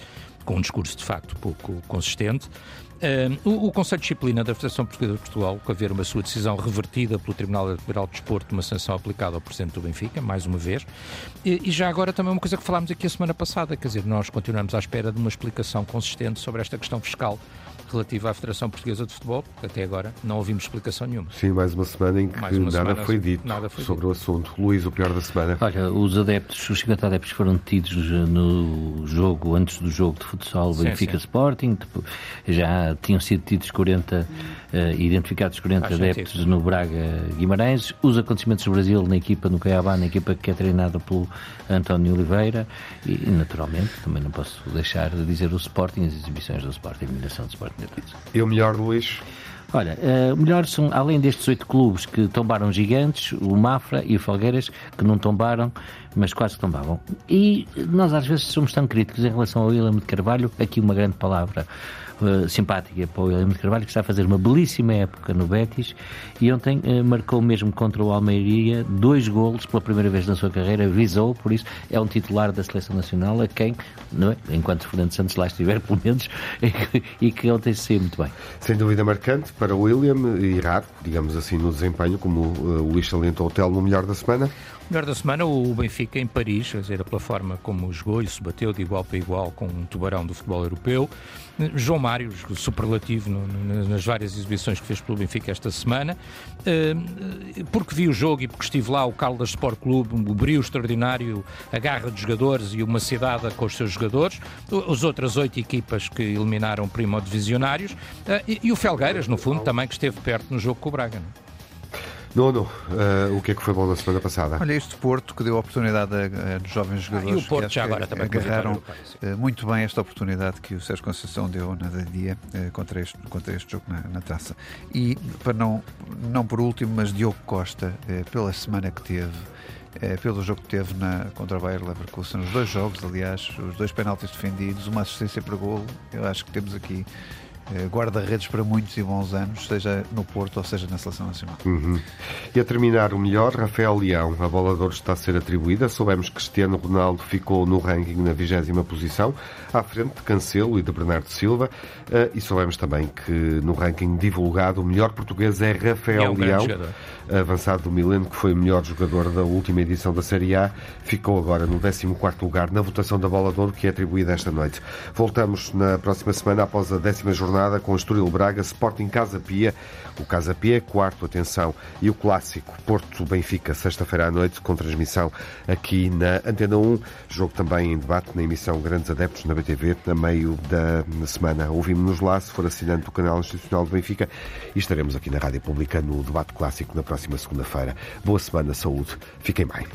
com um discurso de facto pouco consistente. Uh, o, o, Conselho de Disciplina da Federação Portuguesa de Portugal, com haver uma sua decisão revertida pelo Tribunal Federal de Desporto, uma sanção aplicada ao Presidente do Benfica, mais uma vez. E, e, já agora também uma coisa que falámos aqui a semana passada, quer dizer, nós continuamos à espera de uma explicação consistente sobre esta questão fiscal relativa à Federação Portuguesa de Futebol, porque até agora não ouvimos explicação nenhuma. Sim, mais uma semana em que nada, semana, foi dito nada foi sobre dito. o assunto. Luís, o pior da semana. Olha, os adeptos, os 50 adeptos foram detidos no jogo, antes do jogo de futsal Benfica Sporting, já tinham sido detidos 40, uh, identificados 40 Faz adeptos sentido. no Braga Guimarães, os acontecimentos do Brasil na equipa, no Caiabá, na equipa que é treinada pelo António Oliveira e, naturalmente, também não posso deixar de dizer o Sporting, as exibições do Sporting, a eliminação do Sporting e o melhor, Luís? Olha, uh, melhor são, além destes oito clubes que tombaram gigantes, o Mafra e o Falgueiras, que não tombaram, mas quase tombavam. E nós às vezes somos tão críticos em relação ao William de Carvalho, aqui uma grande palavra simpática para o William de Carvalho, que está a fazer uma belíssima época no Betis e ontem uh, marcou mesmo contra o Almeiria dois golos pela primeira vez na sua carreira, visou, por isso é um titular da Seleção Nacional a quem, não é? enquanto Fernando Santos lá estiver, pelo menos, e que ontem se saiu muito bem. Sem dúvida marcante para o William e raro, digamos assim, no desempenho, como uh, o Luís salientou o Tel no melhor da semana. Melhor da semana, o Benfica em Paris, quer dizer, pela forma como jogou e se bateu de igual para igual com um tubarão do futebol europeu. João Mário, superlativo no, no, nas várias exibições que fez pelo Benfica esta semana, uh, porque vi o jogo e porque estive lá, o Caldas Sport Clube, o brilho extraordinário, a garra dos jogadores e uma cidade com os seus jogadores, as outras oito equipas que eliminaram primo-divisionários, uh, e, e, o Felgueiras, no fundo, também que esteve perto no jogo com o Braga. Não? É? Nono, uh, o que é que foi bom na semana passada? Olha, este Porto que deu a oportunidade a, a jovens jogadores ah, e o Porto já agora também agarraram uh, muito bem esta oportunidade que o Sérgio Conceição deu na dia uh, contra, este, contra este jogo na, na, taça. E para não, não por último, mas Diogo Costa, pela semana que teve, pelo jogo que teve na, contra o Bayer Leverkusen, os dois jogos, aliás, os dois penaltis defendidos, uma assistência para golo, eu acho que temos aqui eh, guarda-redes para muitos e bons anos, seja no Porto ou seja na Seleção Nacional. Uhum. E a terminar o melhor, Rafael Leão, a bola de ouro está a ser atribuída. Soubemos que Cristiano Ronaldo ficou no ranking na vigésima posição, à frente de Cancelo e de Bernardo Silva. Eh, e soubemos também que no ranking divulgado o melhor português é Rafael é um Leão avançado do Milan, que foi o melhor jogador da última edição da Série A, ficou agora no 14 lugar na votação da Bola de Ouro, que é atribuída esta noite. Voltamos na próxima semana, após a décima jornada, com o Estoril Braga, Sporting Casa Pia, o Casa Pia, quarto, atenção, e o clássico Porto-Benfica, sexta-feira à noite, com transmissão aqui na Antena 1. Jogo também em debate na emissão Grandes Adeptos na BTV, a meio da semana. Ouvimos-nos lá, se for assinante do canal institucional do Benfica, e estaremos aqui na Rádio Pública no debate clássico na próxima segunda-feira. Boa semana, saúde. Fiquem bem.